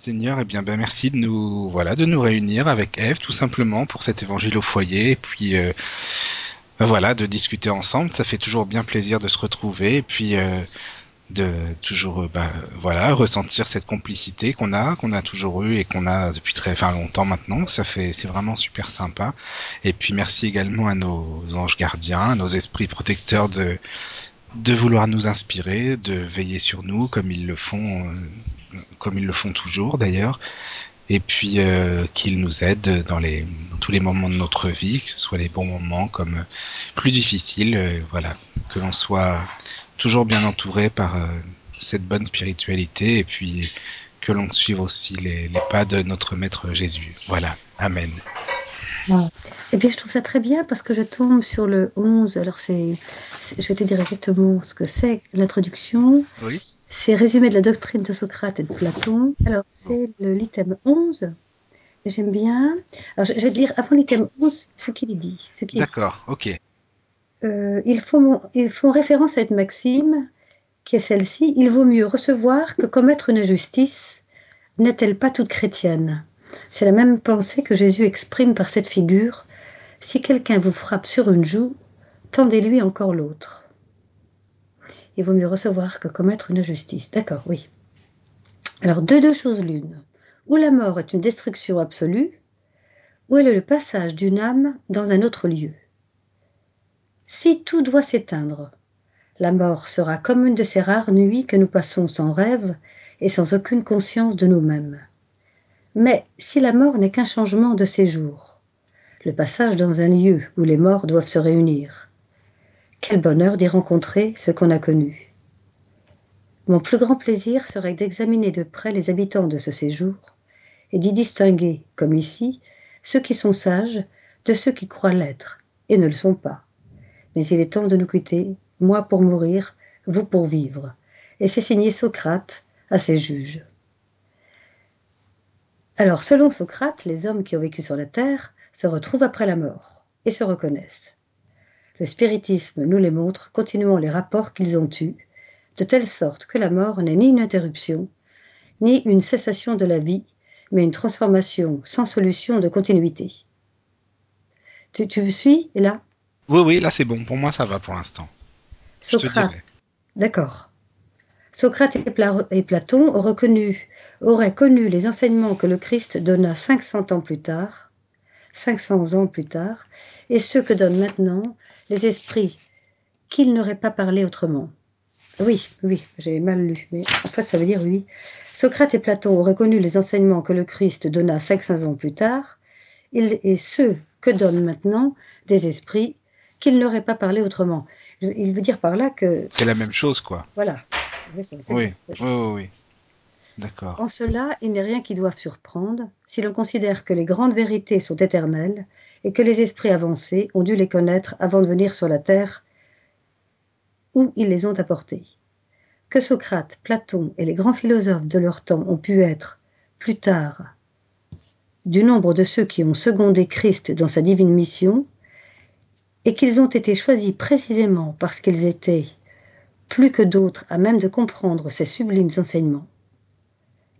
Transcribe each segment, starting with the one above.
Seigneur, eh bien, ben, merci de nous, voilà, de nous réunir avec Eve, tout simplement, pour cet évangile au foyer, et puis, euh, ben, voilà, de discuter ensemble. Ça fait toujours bien plaisir de se retrouver, et puis, euh, de toujours, ben, voilà, ressentir cette complicité qu'on a, qu'on a toujours eu et qu'on a depuis très, enfin, longtemps maintenant. Ça fait, c'est vraiment super sympa. Et puis, merci également à nos anges gardiens, à nos esprits protecteurs de, de vouloir nous inspirer, de veiller sur nous comme ils le font, euh, comme ils le font toujours d'ailleurs, et puis euh, qu'ils nous aident dans les dans tous les moments de notre vie, que ce soit les bons moments comme plus difficiles, euh, voilà, que l'on soit toujours bien entouré par euh, cette bonne spiritualité et puis que l'on suive aussi les, les pas de notre maître Jésus. Voilà, amen. Et puis je trouve ça très bien parce que je tombe sur le 11. Alors c'est, je vais te dire exactement ce que c'est l'introduction. Oui. C'est résumé de la doctrine de Socrate et de Platon. Alors c'est le l'item 11. Et J'aime bien. Alors je je vais te lire avant l'item 11 ce qu'il dit. D'accord, ok. euh, ils, font, ils font référence à une maxime qui est celle-ci il vaut mieux recevoir que commettre une injustice. N'est-elle pas toute chrétienne? C'est la même pensée que Jésus exprime par cette figure. Si quelqu'un vous frappe sur une joue, tendez-lui encore l'autre. Il vaut mieux recevoir que commettre une injustice. D'accord, oui. Alors, de deux choses l'une. Ou la mort est une destruction absolue, ou elle est le passage d'une âme dans un autre lieu. Si tout doit s'éteindre, la mort sera comme une de ces rares nuits que nous passons sans rêve et sans aucune conscience de nous-mêmes. Mais si la mort n'est qu'un changement de séjour, le passage dans un lieu où les morts doivent se réunir, quel bonheur d'y rencontrer ce qu'on a connu. Mon plus grand plaisir serait d'examiner de près les habitants de ce séjour et d'y distinguer, comme ici, ceux qui sont sages de ceux qui croient l'être et ne le sont pas. Mais il est temps de nous quitter, moi pour mourir, vous pour vivre. Et c'est signé Socrate à ses juges. Alors, selon Socrate, les hommes qui ont vécu sur la Terre se retrouvent après la mort et se reconnaissent. Le spiritisme nous les montre, continuant les rapports qu'ils ont eus, de telle sorte que la mort n'est ni une interruption, ni une cessation de la vie, mais une transformation sans solution de continuité. Tu, tu me suis là Oui, oui, là c'est bon. Pour moi, ça va pour l'instant. Je te Socrate. dirai. D'accord. Socrate et, Pla- et Platon ont reconnu- auraient connu les enseignements que le Christ donna 500 ans plus tard, 500 ans plus tard, et ceux que donnent maintenant les esprits qu'ils n'auraient pas parlé autrement. Oui, oui, j'ai mal lu, mais en fait ça veut dire oui. Socrate et Platon ont reconnu les enseignements que le Christ donna 500 ans plus tard, et ceux que donnent maintenant des esprits qu'ils n'auraient pas parlé autrement. Il veut dire par là que, C'est la même chose, quoi. voilà. Oui, oui, oui. En cela, il n'est rien qui doive surprendre. Si l'on considère que les grandes vérités sont éternelles et que les esprits avancés ont dû les connaître avant de venir sur la terre où ils les ont apportés. Que Socrate, Platon et les grands philosophes de leur temps ont pu être, plus tard, du nombre de ceux qui ont secondé Christ dans sa divine mission, et qu'ils ont été choisis précisément parce qu'ils étaient, plus que d'autres, à même de comprendre ces sublimes enseignements,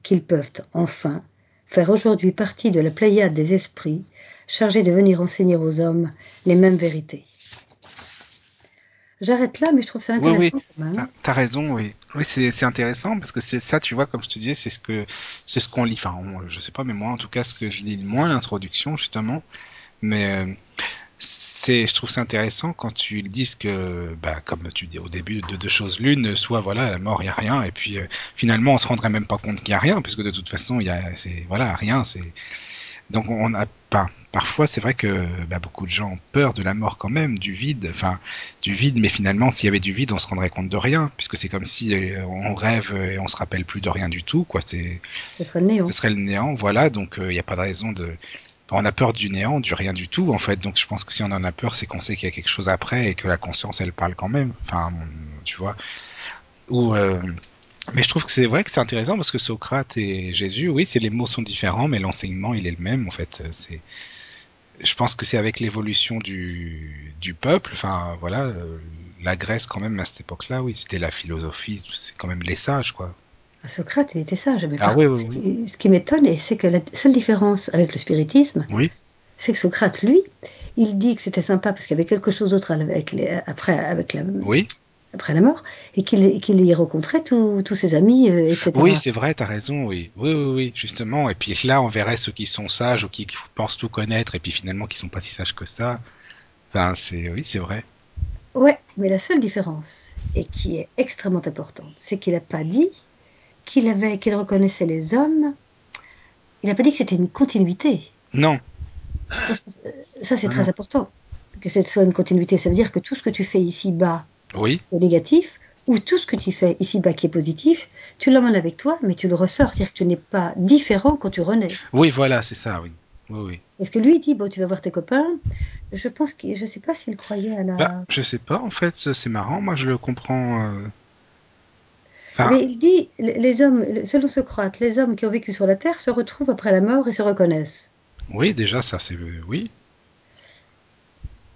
qu'ils peuvent enfin faire aujourd'hui partie de la pléiade des esprits chargés de venir enseigner aux hommes les mêmes vérités. J'arrête là, mais je trouve ça intéressant oui. quand même. T'as raison, oui. Oui, c'est c'est intéressant parce que c'est ça, tu vois, comme je te disais, c'est ce que c'est ce qu'on lit. Enfin, on- je sais pas, mais moi, en tout cas, ce que je lis le moins l'introduction justement. Mais euh, c'est, je trouve ça intéressant quand tu dis que, bah, comme tu dis au début, de deux choses l'une, soit voilà, la mort, il y a rien, et puis euh, finalement, on se rendrait même pas compte qu'il y a rien, parce que de toute façon, il y a, c'est voilà, rien, c'est donc on a pas. Parfois, c'est vrai que bah, beaucoup de gens ont peur de la mort quand même, du vide, enfin du vide. Mais finalement, s'il y avait du vide, on se rendrait compte de rien, puisque c'est comme si euh, on rêve et on se rappelle plus de rien du tout, quoi. C'est, Ce serait le néant. ce serait le néant, voilà. Donc il n'y a pas de raison de. On a peur du néant, du rien du tout, en fait. Donc je pense que si on en a peur, c'est qu'on sait qu'il y a quelque chose après et que la conscience, elle parle quand même. Enfin, tu vois. Ou euh, mais je trouve que c'est vrai que c'est intéressant parce que Socrate et Jésus, oui, c'est les mots sont différents, mais l'enseignement il est le même en fait. C'est, je pense que c'est avec l'évolution du, du peuple, enfin voilà, euh, la Grèce quand même à cette époque-là, oui, c'était la philosophie, c'est quand même les sages quoi. Ah, Socrate, il était sage. Mais Ah oui, contre, oui, ce qui- m'étonne, c'est que la seule différence avec le spiritisme, Oui. c'est que Socrate, lui, il dit que c'était sympa parce qu'il y avait quelque chose d'autre avec les- après, avec la, Oui. après la mort, et qu'il qu'il y rencontrait tous ses amis, euh, etc. Oui, c'est vrai, t'as raison, oui. Oui, oui, oui, justement. Et puis là, on verrait ceux qui sont sages ou qui pensent tout connaître et puis finalement qui sont pas si sages que ça. Enfin, oui, c'est vrai. Ouais, mais la seule différence, et qui est extrêmement importante, c'est qu'il n'a pas dit qu'il avait, qu'il reconnaissait les hommes. Il n'a pas dit que c'était une continuité. Non. Parce que ça, c'est Non, très non. important. Que ce soit une continuité, ça veut dire que tout ce que tu fais ici-bas Oui. est négatif, ou tout ce que tu fais ici-bas qui est positif, tu l'emmènes avec toi, mais tu le ressors. C'est-à-dire que tu n'es pas différent quand tu renais. Oui, voilà, c'est ça, oui. Oui, oui. Parce que lui, il dit, bon, tu vas voir tes copains. Je pense qu'il, je sais pas s'il croyait à la... Bah, je sais pas, en fait, c'est marrant. Moi, je le comprends. euh, Enfin, Mais il dit, les hommes, selon Socrate, les hommes qui ont vécu sur la Terre se retrouvent après la mort et se reconnaissent. oui, déjà, ça, c'est, oui,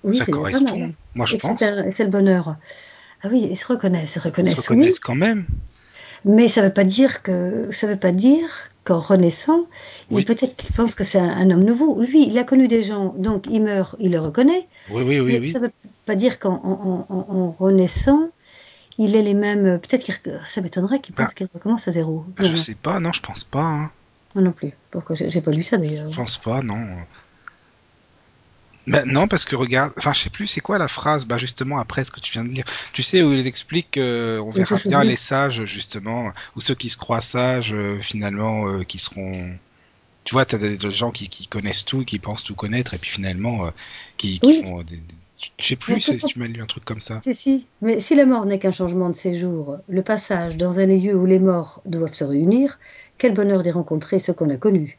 Oui, ça correspond. Moi, je Et pense. c'est le bonheur. Ah oui, ils se reconnaissent, ils se Ils se reconnaissent, oui. reconnaissent quand même. Mais ça veut pas dire que, ça veut pas dire qu'en renaissant, il peut-être qu'il pense que c'est un, un homme nouveau. Lui, il a connu des gens, donc il meurt, il le reconnaît. Oui, oui, oui, Mais oui. ça veut pas dire qu'en en, en- en renaissant, il est les mêmes. Peut-être qu'il, ça m'étonnerait qu'il Bah, pense qu'il recommence à zéro. Je Non, non, sais pas, non, je pense pas. Hein. moi non plus. Pourquoi j'ai pas lu ça d'ailleurs. Je pense pas, non. Bah, non, parce que regarde, enfin, je sais plus, c'est quoi la phrase, bah, justement, après ce que tu viens de dire. Tu sais, où ils expliquent qu'on J'ai verra bien les sages, justement, ou ceux qui se croient sages, euh, finalement, euh, qui seront. Tu vois, t'as des, des gens qui, qui connaissent tout, qui pensent tout connaître, et puis finalement, euh, qui, qui Oui, font des. des- Je sais plus si tu m'as lu un truc comme ça. Si, si. Mais si la mort n'est qu'un changement de séjour, le passage dans un lieu où les morts doivent se réunir, quel bonheur d'y rencontrer ceux qu'on a connus.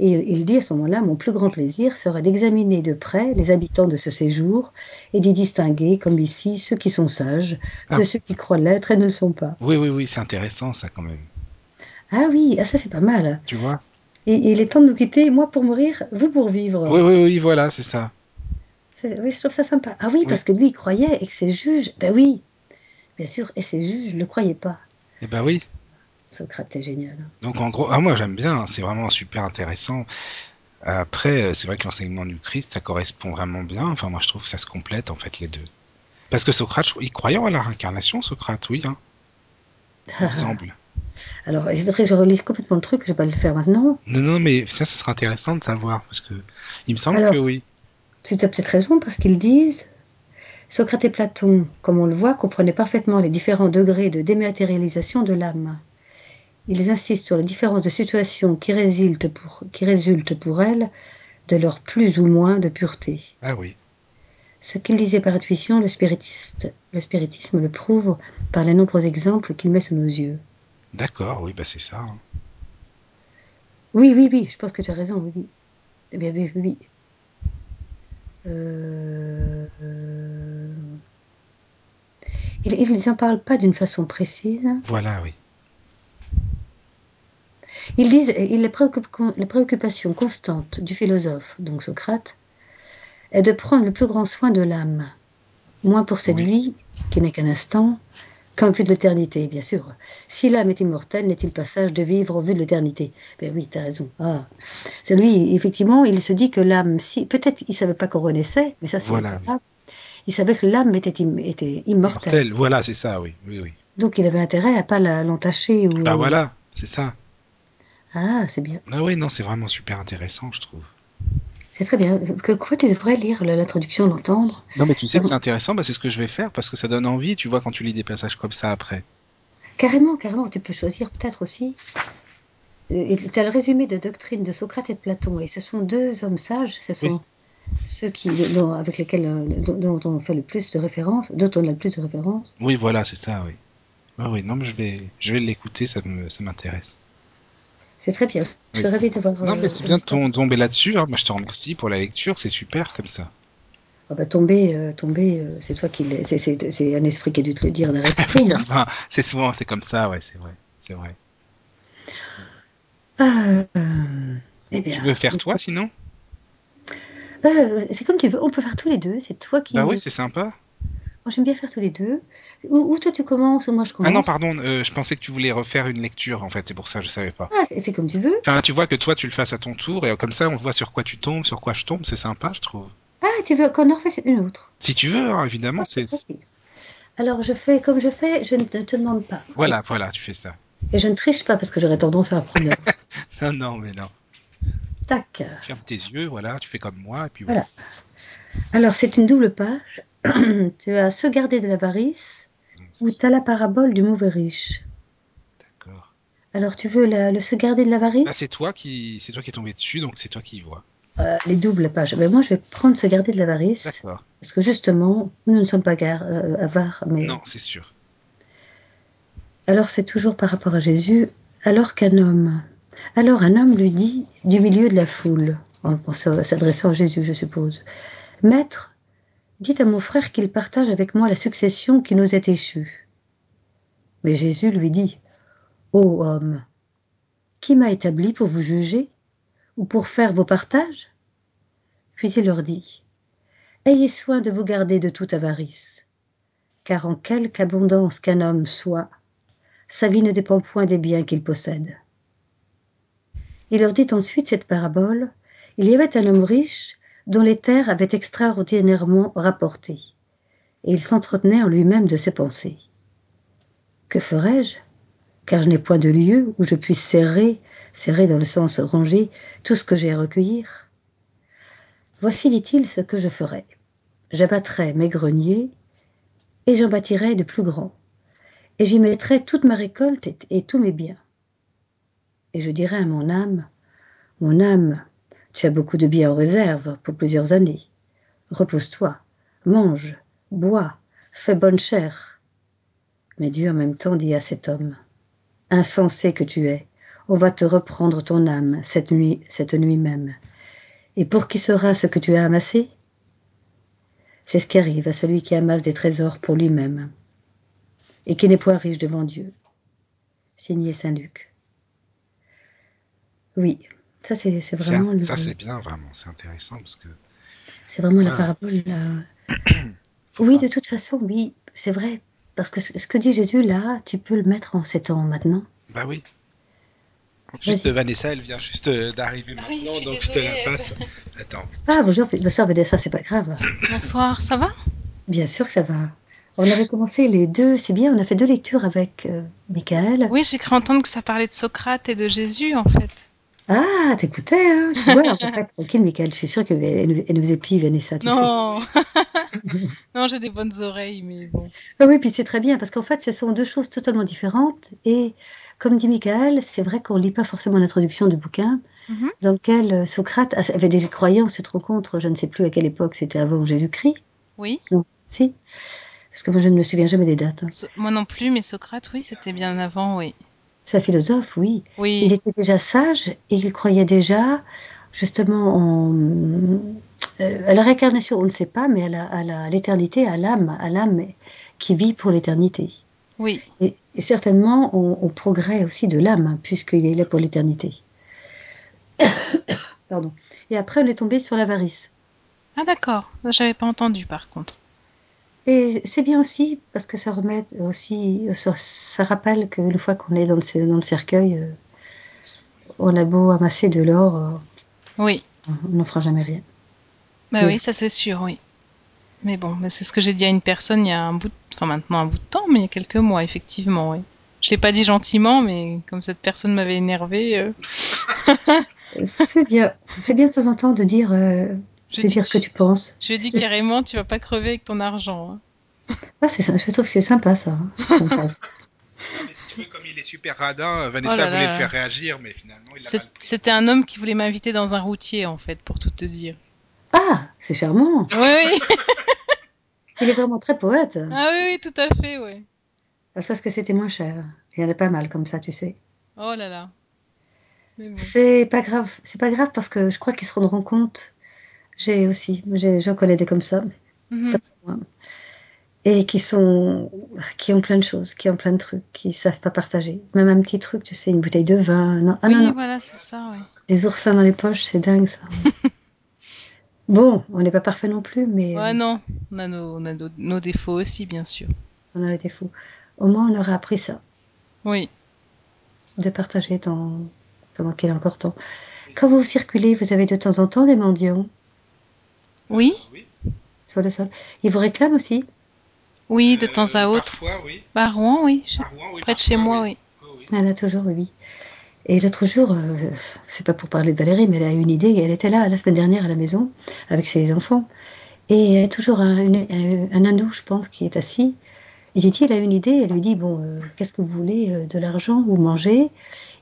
Et il il dit à ce moment-là, mon plus grand plaisir sera d'examiner de près les habitants de ce séjour et d'y distinguer, comme ici, ceux qui sont sages, Ah, de ceux qui croient l'être et ne le sont pas. oui, oui, oui, c'est intéressant, ça, quand même. Ah oui, ah ça c'est pas mal. Tu vois? Et, et il est temps de nous quitter, moi pour mourir, vous pour vivre. Oui, oui, oui, voilà, c'est ça. Oui, je trouve ça sympa. Ah oui, Oui. parce que lui, il croyait et que ses juges, ben oui, bien sûr, et ses juges ne le croyaient pas. Eh ben oui. Socrate est génial. Donc en gros, ah, moi j'aime bien, hein, c'est vraiment super intéressant. Après, euh, c'est vrai que l'enseignement du Christ, ça correspond vraiment bien. Enfin, moi je trouve que ça se complète en fait les deux. Parce que Socrate, je- il croyait en la réincarnation, Socrate, oui, hein, il me semble. Alors, il faudrait que je relise complètement le truc, je vais pas le faire maintenant. Non, non, mais ça, ça serait intéressant de savoir parce que il me semble que Alors, oui. tu as peut-être raison parce qu'ils disent Socrate et Platon, comme on le voit, comprenaient parfaitement les différents degrés de dématérialisation de l'âme. Ils insistent sur la différence de situation qui résulte pour, qui pour elles de leur plus ou moins de pureté. Ah oui. Ce qu'ils disaient par intuition, le, spiritiste, le spiritisme le prouve par les nombreux exemples qu'il met sous nos yeux. D'accord, oui, bah c'est ça. hein. Oui, oui, oui, je pense que tu as raison, oui, oui. Eh oui, oui. Euh, euh, Ils n'en parlent pas d'une façon précise. Voilà, oui. Ils disent, la, préoccup- la préoccupation constante du philosophe, donc Socrate, est de prendre le plus grand soin de l'âme, moins pour cette Oui. vie, qui n'est qu'un instant, qu'en vue de l'éternité, bien sûr. Si l'âme est immortelle, n'est-il pas sage de vivre en vue de l'éternité? Ben oui, tu as raison. Ah. C'est lui, effectivement, il se dit que l'âme, si, peut-être il savait pas qu'on renaissait, mais ça c'est Voilà, pas. Il savait que l'âme était, im- était immortelle. Mortel, voilà, c'est ça, oui, oui, oui. Donc il avait intérêt à pas l'entacher ou. Bah voilà, c'est ça. Ah, c'est bien. Ah oui, non, c'est vraiment super intéressant, je trouve. C'est très bien. Que, quoi, tu devrais lire l'introduction, l'entendre? Non, mais tu sais que c'est me- intéressant, bah, c'est ce que je vais faire parce que ça donne envie, tu vois, quand tu lis des passages comme ça après. Carrément, carrément, tu peux choisir peut-être aussi. Euh, Tu as le résumé de doctrine de Socrate et de Platon, et ce sont deux hommes sages, ce sont Oui. ceux qui, dont, avec lesquels euh, dont, dont on fait le plus de références, dont on a le plus de références. Oui, voilà, c'est ça, oui. Oui, oui, non, mais je vais, je vais l'écouter, ça me, ça m'intéresse. C'est très bien. Je suis Oui. ravie d'avoir. Non, euh, mais c'est bien de tomber là-dessus. hein. Moi, je te remercie pour la lecture, c'est super comme ça. Ah bah, tomber, euh, tomber, euh, c'est toi qui l'es. C'est- un esprit qui a dû te le dire d'arrêter. hein. Enfin, c'est souvent, c'est comme ça, ouais, c'est vrai, c'est vrai. Ah, euh, eh Tu bien, veux faire toi, sinon? Euh, c'est comme tu veux. On peut faire tous les deux. C'est toi qui. Bah oui, c'est sympa. Moi, j'aime bien faire tous les deux. Ou, ou toi, tu commences, ou moi, je commence. Ah non, pardon, euh, je pensais que tu voulais refaire une lecture, en fait, c'est pour ça, je savais pas. Ah, c'est comme tu veux. Enfin, tu vois que toi, tu le fasses à ton tour, et comme ça, on voit sur quoi tu tombes, sur quoi je tombe, c'est sympa, je trouve. Ah, tu veux qu'on en refasse une autre Si tu veux, hein, évidemment, c'est... Ok. Alors, je fais comme je fais, je ne te, te demande pas. Voilà, voilà, tu fais ça. Et je ne triche pas parce que j'aurais tendance à apprendre. Non, non, mais non. Tac. Ferme tes yeux, voilà, tu fais comme moi, et puis Voilà. Alors, c'est une double page. tu as se garder de l'avarice ou tu as la parabole du mauvais riche. D'accord. Alors, tu veux la- le se garder de l'avarice? Ah, c'est toi qui, c'est toi qui es tombé dessus, donc c'est toi qui y vois. Euh, Les doubles pages. Ben, moi, je vais prendre se garder de l'avarice D'accord. parce que justement, nous ne sommes pas gar- euh, avares. Mais... Non, c'est sûr. Alors, c'est toujours par rapport à Jésus. Alors qu'un homme. Alors, un homme lui dit du milieu de la foule, en en s'adressant à Jésus, je suppose Maître, dites à mon frère qu'il partage avec moi la succession qui nous est échue. Mais Jésus lui dit Ô homme, qui m'a établi pour vous juger ou pour faire vos partages? Puis il leur dit Ayez soin de vous garder de toute avarice, car en quelque abondance qu'un homme soit, sa vie ne dépend point des biens qu'il possède. Il leur dit ensuite cette parabole Il y avait un homme riche dont les terres avaient extraordinairement rapporté, et il s'entretenait en lui-même de ses pensées. Que ferai-je Car je n'ai point de lieu où je puisse serrer, serrer dans le sens ranger, tout ce que j'ai à recueillir. Voici, dit-il, ce que je ferai. J'abattrai mes greniers, et j'en bâtirai de plus grands, et j'y mettrai toute ma récolte et tous mes biens. Et je dirai à mon âme, Mon âme, tu as beaucoup de biens en réserve pour plusieurs années. Repose-toi, mange, bois, fais bonne chère. Mais Dieu en même temps dit à cet homme, Insensé que tu es, on va te reprendre ton âme cette nuit, cette nuit même. Et pour qui sera ce que tu as amassé? C'est ce qui arrive à celui qui amasse des trésors pour lui-même et qui n'est point riche devant Dieu. Signé Saint Luc. Oui, ça c'est vraiment un- le- Ça, c'est bien, vraiment, c'est intéressant, parce que... c'est vraiment la parabole. Oui, pas- de toute façon, oui, c'est vrai. Parce que ce que dit Jésus là, tu peux le mettre en sept ans maintenant. Bah oui. Juste. Vanessa, elle vient juste euh, d'arriver Ah oui, maintenant, je suis donc je te la passe. Attends. Ah bonjour, ça, ça c'est pas grave. Bonsoir, ça va? Bien sûr que ça va. On avait commencé les deux, c'est bien, on a fait deux lectures avec euh, Michael. Oui, j'ai cru entendre que ça parlait de Socrate et de Jésus, en fait. Ah, t'écoutais, hein? Tu vois, on peut pas être tranquille, Michael. Je suis sûre qu'elle nous, elle nous épie, Vanessa, tu sais. Non Non, j'ai des bonnes oreilles, mais bon. Ah oui, puis c'est très bien, parce qu'en fait, ce sont deux choses totalement différentes. Et comme dit Michael, c'est vrai qu'on lit pas forcément l'introduction du bouquin, Mhm. dans lequel euh, Socrate avait des croyances, cette rencontre, je ne sais plus à quelle époque, c'était avant Jésus-Christ. Oui, Si Parce que moi, je ne me souviens jamais des dates. hein. So- moi non plus, mais Socrate, oui, c'était bien avant, oui. C'est un philosophe, oui. Il Oui, était déjà sage et il croyait déjà, justement, en, euh, à la réincarnation, on ne sait pas, mais à l'éternité, à l'âme, à l'âme qui vit pour l'éternité. oui, Et, et certainement au, au progrès aussi de l'âme, hein, puisqu'il est là pour l'éternité. Pardon. Et après, on est tombé sur l'avarice. Ah d'accord, j'avais pas entendu par contre. Et c'est bien aussi, parce que ça remet aussi, ça, ça rappelle qu'une fois qu'on est dans le, dans le cercueil, euh, on a beau amasser de l'or, euh, Oui, on n'en fera jamais rien. bah Oui. oui, ça c'est sûr, oui. Mais bon, mais c'est ce que j'ai dit à une personne il y a un bout, de... enfin maintenant un bout de temps, mais il y a quelques mois, effectivement, oui. Je l'ai pas dit gentiment, mais comme cette personne m'avait énervé, euh, C'est bien. C'est bien de temps en temps de dire, euh, je dis- dire ce que tu penses. je lui ai dit Je- carrément, tu vas pas crever avec ton argent. hein. Ah, c'est ça. Je trouve que c'est sympa, ça. hein, mais si tu veux, comme il est super radin, euh, Vanessa Oh là voulait là. le faire réagir, mais finalement, il l'a C'est- mal pris. C'était un homme qui voulait m'inviter dans un routier, en fait, pour tout te dire. ah, c'est charmant. Oui, oui. Il est vraiment très poète. Ah oui, oui, tout à fait, ouais. Parce que c'était moins cher. Il y en a pas mal comme ça, tu sais. Oh là là. Mais bon. C'est pas grave. C'est pas grave parce que je crois qu'ils se rendront compte. J'ai aussi, j'en connais des comme ça. Mhm. Et qui sont, qui ont plein de choses, qui ont plein de trucs, qui savent pas partager. Même un petit truc, tu sais, une bouteille de vin. Non, ah oui, non, non. voilà, c'est ça, ouais. Des oursins dans les poches, c'est dingue ça. Bon, on n'est pas parfait non plus, mais Ouais, euh, non, on a nos, on a nos, nos défauts aussi, bien sûr. on a été fous. Au moins, on aura appris ça, Oui. de partager dans... pendant qu'il est encore temps. Quand vous circulez, vous avez de temps en temps des mendiants? Oui, oui. sur le sol. Ils vous réclament aussi oui, de temps à autre. Parfois, oui. Bah, à Rouen, oui. je- À Rouen, oui, Près de chez moi, oui. oui. Oh, oui. Elle a toujours, oui. Et l'autre jour, euh, c'est pas pour parler de Valérie, mais elle a une idée. Elle était là la semaine dernière à la maison avec ses enfants. Et il y a toujours un, une- un, un ado, je pense, qui est assis. Et Titi, elle a une idée. Elle lui dit Bon, euh, qu'est-ce que vous voulez euh, De l'argent ou manger?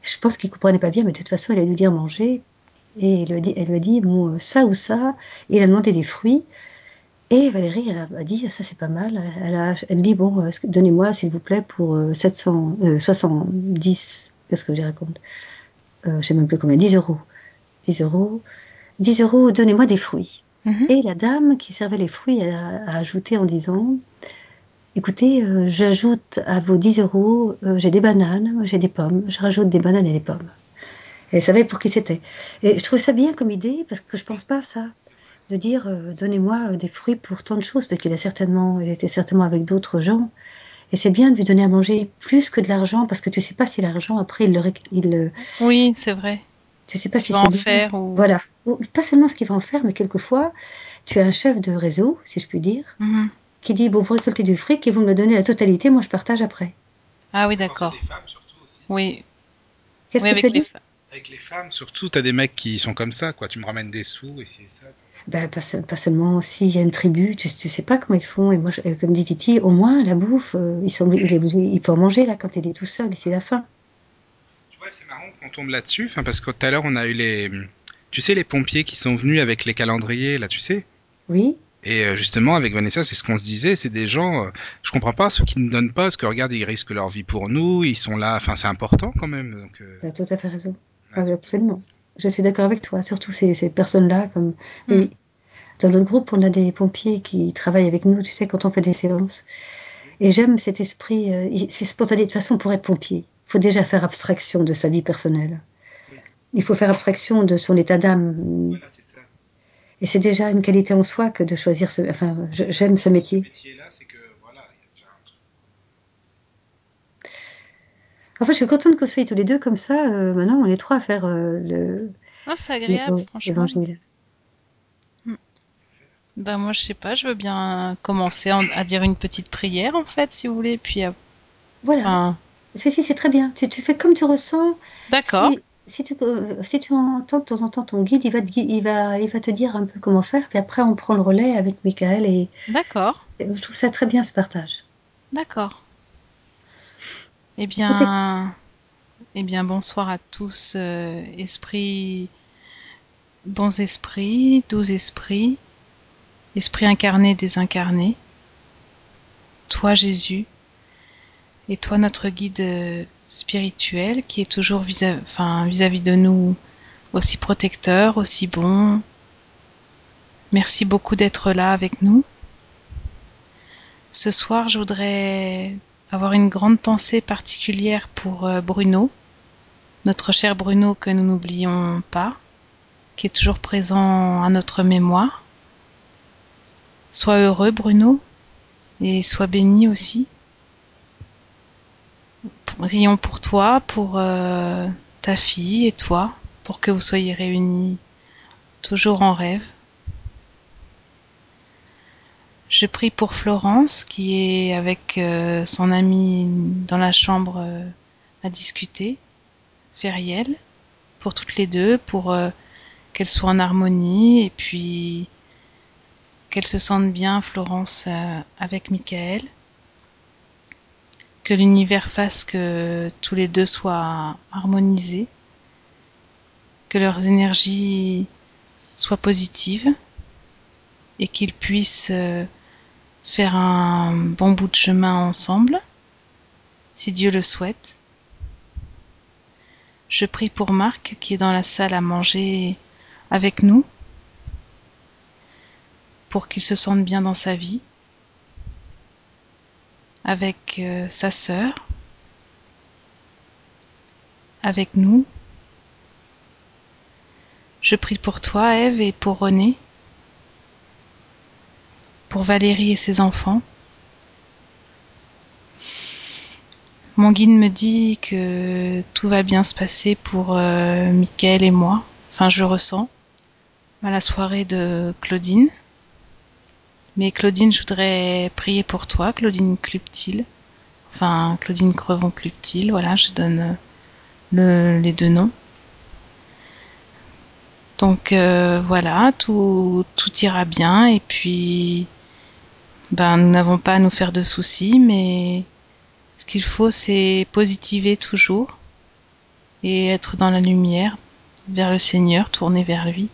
Je pense qu'il comprenait pas bien, mais de toute façon, elle a dû dire manger. Et elle lui a dit, elle lui a dit Bon, euh, ça ou ça. Et il a demandé des fruits. Et Valérie, elle a, dit Ça, c'est pas mal. Elle, a, elle dit Bon, euh, est-ce que- donnez-moi, s'il vous plaît, pour euh, 700, euh, 70. Qu'est-ce que je raconte? Euh, Je sais même plus combien. 10 euros. 10 euros. 10 euros, donnez-moi des fruits. Mhm. Et la dame qui servait les fruits a, a ajouté en disant Écoutez, j'ajoute à vos 10 euros, j'ai des bananes, j'ai des pommes, je rajoute des bananes et des pommes. Et elle savait pour qui c'était. Et je trouvais ça bien comme idée parce que je pense pas à ça. De dire euh, donnez-moi euh, des fruits pour tant de choses, parce qu'il a certainement, il était certainement avec d'autres gens. Et c'est bien de lui donner à manger plus que de l'argent parce que tu sais pas si l'argent après il le, il le- Oui, c'est vrai. tu sais pas Tu si c'est en faire ou. Voilà. Ou Pas seulement ce qu'il va en faire, mais quelquefois, tu as un chef de réseau, si je puis dire, Mhm. qui dit, bon, vous récoltez du fric et vous me le donnez la totalité, moi je partage après. Ah oui, d'accord. Oui, Qu'est-ce oui, que tu avec as les dit? femmes. Avec les femmes, surtout, t'as des mecs qui sont comme ça, quoi. Tu me ramènes des sous et c'est ça. ben, pas, se- pas seulement s'il y a une tribu, tu, tu sais pas comment ils font. Et moi, je- euh, comme dit Titi, au moins la bouffe, euh, il, semble, il, est obligé- il peut en manger là quand il est tout seul et c'est la faim. Tu vois, c'est marrant qu'on tombe là-dessus, parce que tout à l'heure, on a eu les, tu sais, les pompiers qui sont venus avec les calendriers, là, tu sais? Oui, Et euh, justement, avec Vanessa, c'est ce qu'on se disait, c'est des gens, je comprends pas ceux qui ne donnent pas, parce que regarde, ils risquent leur vie pour nous, ils sont là, enfin, c'est important quand même. Donc, euh, tu as tout à fait raison. Ah, oui, absolument. Je suis d'accord avec toi, surtout ces, ces personnes-là. comme Mm. oui. Dans notre groupe, on a des pompiers qui travaillent avec nous, tu sais, quand on fait des séances. Et j'aime cet esprit, euh, c'est spontané. De toute façon, pour être pompier, il faut déjà faire abstraction de sa vie personnelle. Il faut faire abstraction de son état d'âme. voilà, c'est ça. Et c'est déjà une qualité en soi que de choisir ce. Enfin, j'aime ce Ce métier. métier-là, c'est que, voilà, il y a déjà un truc. En fait, je suis contente qu'on soit tous les deux comme ça. euh, maintenant, on est trois à faire euh, le Oh, c'est agréable, franchement. l'évangile. Ben moi, je sais pas, je veux bien commencer en- à dire une petite prière, en fait, si vous voulez, puis... Voilà. Enfin, Si, si, c'est très bien. Tu, tu fais comme tu ressens. d'accord. Si, si, tu, euh, si tu entends de temps en temps ton guide, il va, te, il, va, il va te dire un peu comment faire. Puis après, on prend le relais avec Michael. Et D'accord. je trouve ça très bien ce partage. D'accord. Eh bien, eh bien, bonsoir à tous, euh, esprits, bons esprits, doux esprits, esprits incarnés, désincarnés. Toi, Jésus, et toi, notre guide spirituel, qui est toujours enfin, vis-à-vis de nous aussi protecteur, aussi bon. Merci beaucoup d'être là avec nous. Ce soir, je voudrais avoir une grande pensée particulière pour euh, Bruno, notre cher Bruno que nous n'oublions pas, qui est toujours présent à notre mémoire. Sois heureux, Bruno, et sois béni aussi. Rions pour toi, pour euh, ta fille et toi, pour que vous soyez réunis toujours en rêve. Je prie pour Florence qui est avec euh, son amie dans la chambre euh, à discuter, Feriel, pour toutes les deux, pour euh, qu'elles soient en harmonie et puis qu'elles se sentent bien, Florence, avec Michael. Que l'univers fasse que tous les deux soient harmonisés, que leurs énergies soient positives et qu'ils puissent faire un bon bout de chemin ensemble, si Dieu le souhaite. Je prie pour Marc qui est dans la salle à manger avec nous, pour qu'il se sente bien dans sa vie, avec euh, sa sœur, avec nous. Je prie pour toi, Eve, et pour René, pour Valérie et ses enfants. Mon guide me dit que tout va bien se passer pour euh, Mickaël et moi. Enfin, je ressens à la soirée de Claudine. Mais Claudine, je voudrais prier pour toi, Claudine Cluptil. Enfin, Claudine Crevon Cluptil, voilà, je donne le, les deux noms. Donc euh, voilà, tout ira bien et puis ben nous n'avons pas à nous faire de soucis, mais ce qu'il faut c'est positiver toujours et être dans la lumière, vers le Seigneur, tourner vers lui.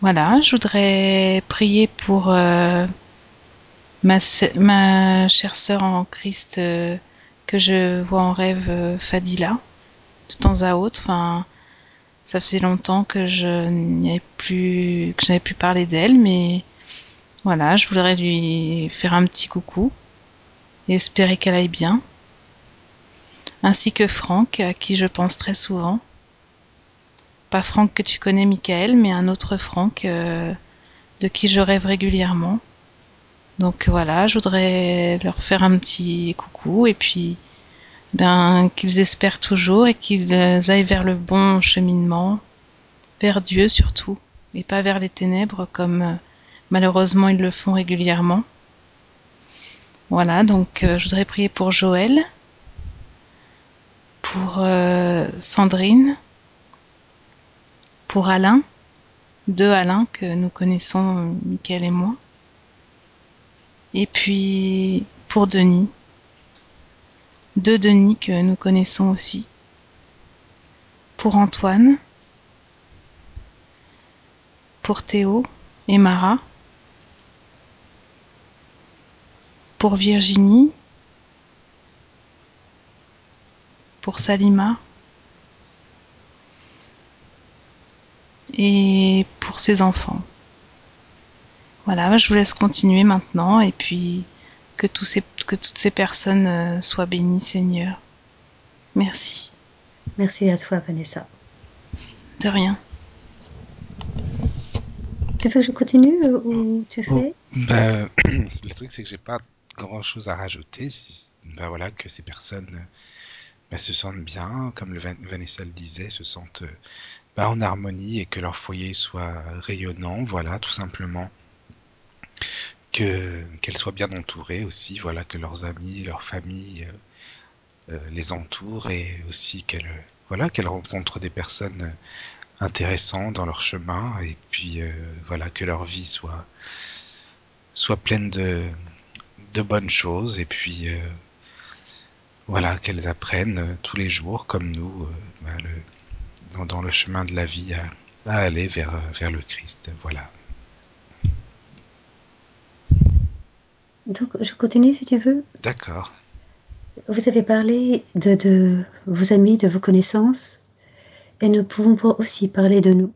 Voilà, je voudrais prier pour euh, ma, ma chère sœur en Christ euh, que je vois en rêve euh, Fadila de temps à autre. Enfin, ça faisait longtemps que je n'avais plus que j'avais pu parler d'elle, mais voilà, je voudrais lui faire un petit coucou et espérer qu'elle aille bien. Ainsi que Franck, à qui je pense très souvent pas Franck que tu connais, Michael, mais un autre Franck euh, de qui je rêve régulièrement. Donc voilà, je voudrais leur faire un petit coucou et puis ben qu'ils espèrent toujours et qu'ils aillent vers le bon cheminement, vers Dieu surtout, et pas vers les ténèbres comme euh, malheureusement ils le font régulièrement. Voilà, donc euh, je voudrais prier pour Joël, pour euh, Sandrine, pour Alain, deux Alain que nous connaissons, Mickaël et moi. Et puis pour Denis, deux Denis que nous connaissons aussi. Pour Antoine, pour Théo et Mara, pour Virginie, pour Salima, et pour ses enfants. Voilà, je vous laisse continuer maintenant et puis que, tous ces, que toutes ces personnes euh, soient bénies, Seigneur. Merci. Merci à toi, Vanessa. De rien. Tu veux que je continue euh, ou tu fais? Ben, le truc, c'est que j'ai pas grand chose à rajouter. Si, ben voilà, que ces personnes ben, se sentent bien, comme le Van- Vanessa le disait, se sentent ben, en harmonie et que leur foyer soit rayonnant, voilà, tout simplement. Que qu'elles soient bien entourées aussi, voilà, que leurs amis, leur famille euh, euh, les entourent et aussi qu'elles voilà, qu'elles rencontrent des personnes intéressantes dans leur chemin et puis euh, voilà, que leur vie soit soit pleine de de bonnes choses et puis euh, voilà qu'elles apprennent euh, tous les jours comme nous euh, le, dans, dans le chemin de la vie à, à aller vers vers le Christ voilà Donc, je continue si tu veux. d'accord Vous avez parlé de, de vos amis, de vos connaissances, et nous pouvons aussi parler de nous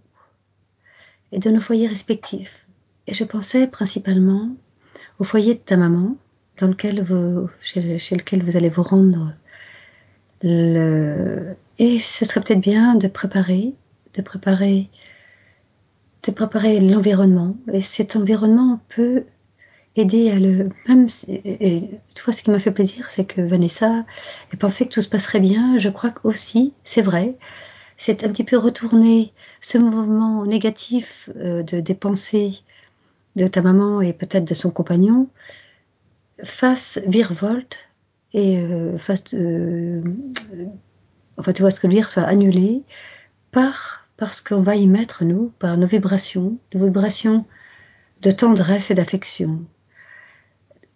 et de nos foyers respectifs. Et je pensais principalement au foyer de ta maman, dans lequel vous, chez, lequel vous allez vous rendre. Le... Et ce serait peut-être bien de préparer, de préparer, de préparer l'environnement. Et cet environnement peut aider à le même et tu vois ce qui m'a fait plaisir c'est que Vanessa elle pensait que tout se passerait bien je crois que aussi c'est vrai c'est un petit peu retourner ce mouvement négatif euh, de des pensées de ta maman et peut-être de son compagnon face virevolte et euh, face euh, enfin tu vois ce que je veux dire soit annulé par parce qu'on va y mettre nous par nos vibrations nos vibrations de tendresse et d'affection.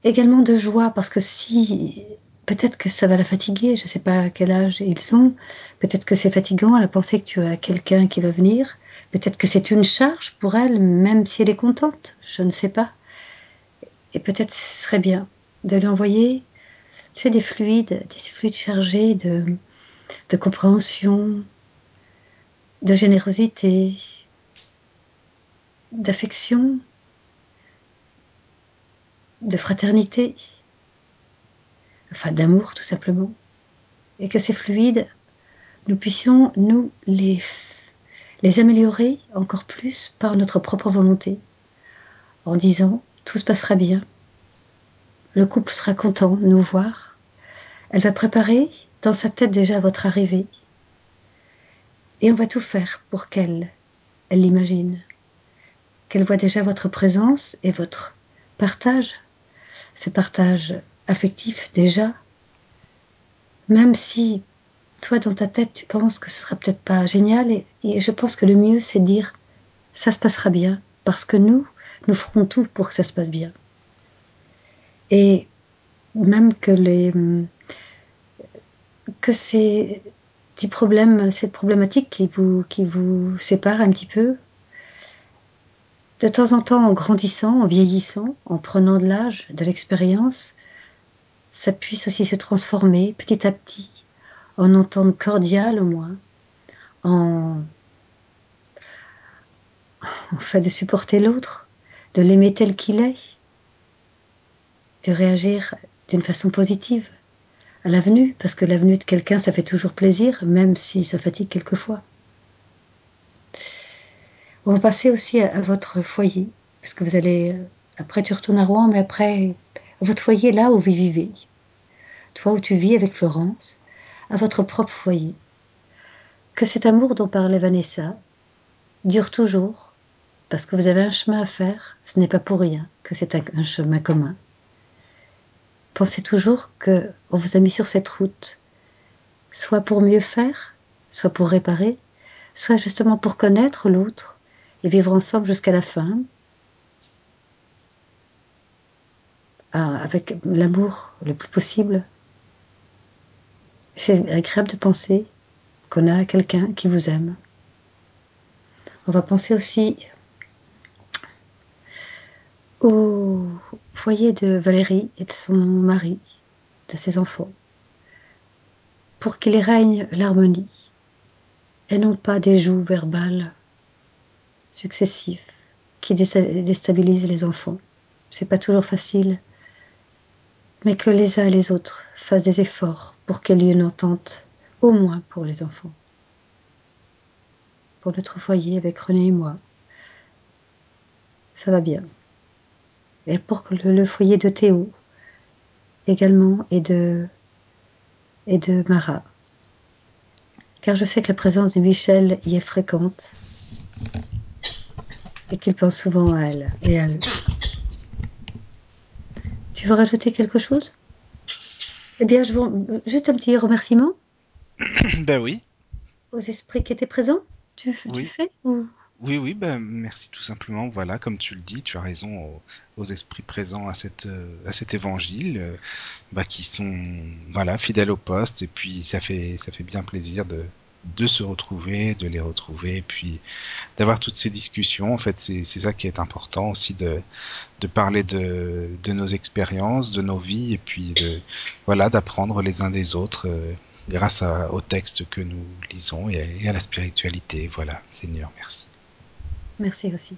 Également de joie parce que si peut-être que ça va la fatiguer, je ne sais pas à quel âge ils sont, peut-être que c'est fatigant à la pensée que tu as quelqu'un qui va venir, peut-être que c'est une charge pour elle, même si elle est contente, je ne sais pas. Et peut-être ce serait bien de lui envoyer des fluides, des fluides chargés de, compréhension, de générosité, d'affection, de fraternité, enfin d'amour tout simplement. Et que ces fluides, nous puissions nous les, les améliorer encore plus par notre propre volonté, en disant tout se passera bien. Le couple sera content de nous voir. Elle va préparer dans sa tête déjà votre arrivée. Et on va tout faire pour qu'elle, elle l'imagine, qu'elle voit déjà votre présence et votre partage, ce partage affectif déjà, même si dans ta tête tu penses que ce sera peut-être pas génial et, et je pense que le mieux c'est de dire ça se passera bien parce que nous nous ferons tout pour que ça se passe bien. Et même que les que ces petits problèmes cette problématique qui vous qui vous sépare un petit peu de temps en temps en grandissant en vieillissant en prenant de l'âge de l'expérience ça puisse aussi se transformer petit à petit en entente cordiale au moins, en, fait de supporter l'autre, de l'aimer tel qu'il est, de réagir d'une façon positive à la venue, parce que la venue de quelqu'un, ça fait toujours plaisir, même si ça fatigue quelquefois. On va passer aussi à, à votre foyer, parce que vous allez, après tu retournes à Rouen, mais après, votre foyer là où vous vivez, toi où tu vis avec Florence, à votre propre foyer. Que cet amour dont parlait Vanessa dure toujours, parce que vous avez un chemin à faire, ce n'est pas pour rien que c'est un, chemin commun. Pensez toujours que on vous a mis sur cette route, soit pour mieux faire, soit pour réparer, soit justement pour connaître l'autre et vivre ensemble jusqu'à la fin, ah, avec l'amour le plus possible c'est agréable de penser qu'on a quelqu'un qui vous aime. On va penser aussi au foyer de Valérie et de son mari, de ses enfants, pour qu'il règne l'harmonie et non pas des joues verbales successives qui déstabilisent les enfants. C'est pas toujours facile, mais que les uns et les autres fassent des efforts pour qu'il y ait une entente, au moins pour les enfants. Pour notre foyer avec René et moi, ça va bien. Et pour que le, foyer de Théo également et de, et de Mara. Car je sais que la présence de Michel y est fréquente et qu'il pense souvent à elle et à eux. Tu veux rajouter quelque chose? Eh bien, je vous... juste un petit remerciement. ben oui. Aux esprits qui étaient présents. Tu, oui. tu fais ou... Oui, oui, ben merci tout simplement. Voilà, comme tu le dis, tu as raison aux, aux esprits présents à cette à cet évangile, euh, bah, qui sont voilà fidèles au poste et puis ça fait ça fait bien plaisir de de se retrouver, de les retrouver, puis d'avoir toutes ces discussions. En fait, c'est ça qui est important aussi de, de parler de, de nos expériences, de nos vies, et puis de voilà d'apprendre les uns des autres euh, grâce à, au texte que nous lisons et à, et à la spiritualité. Voilà, Seigneur, merci. Merci aussi.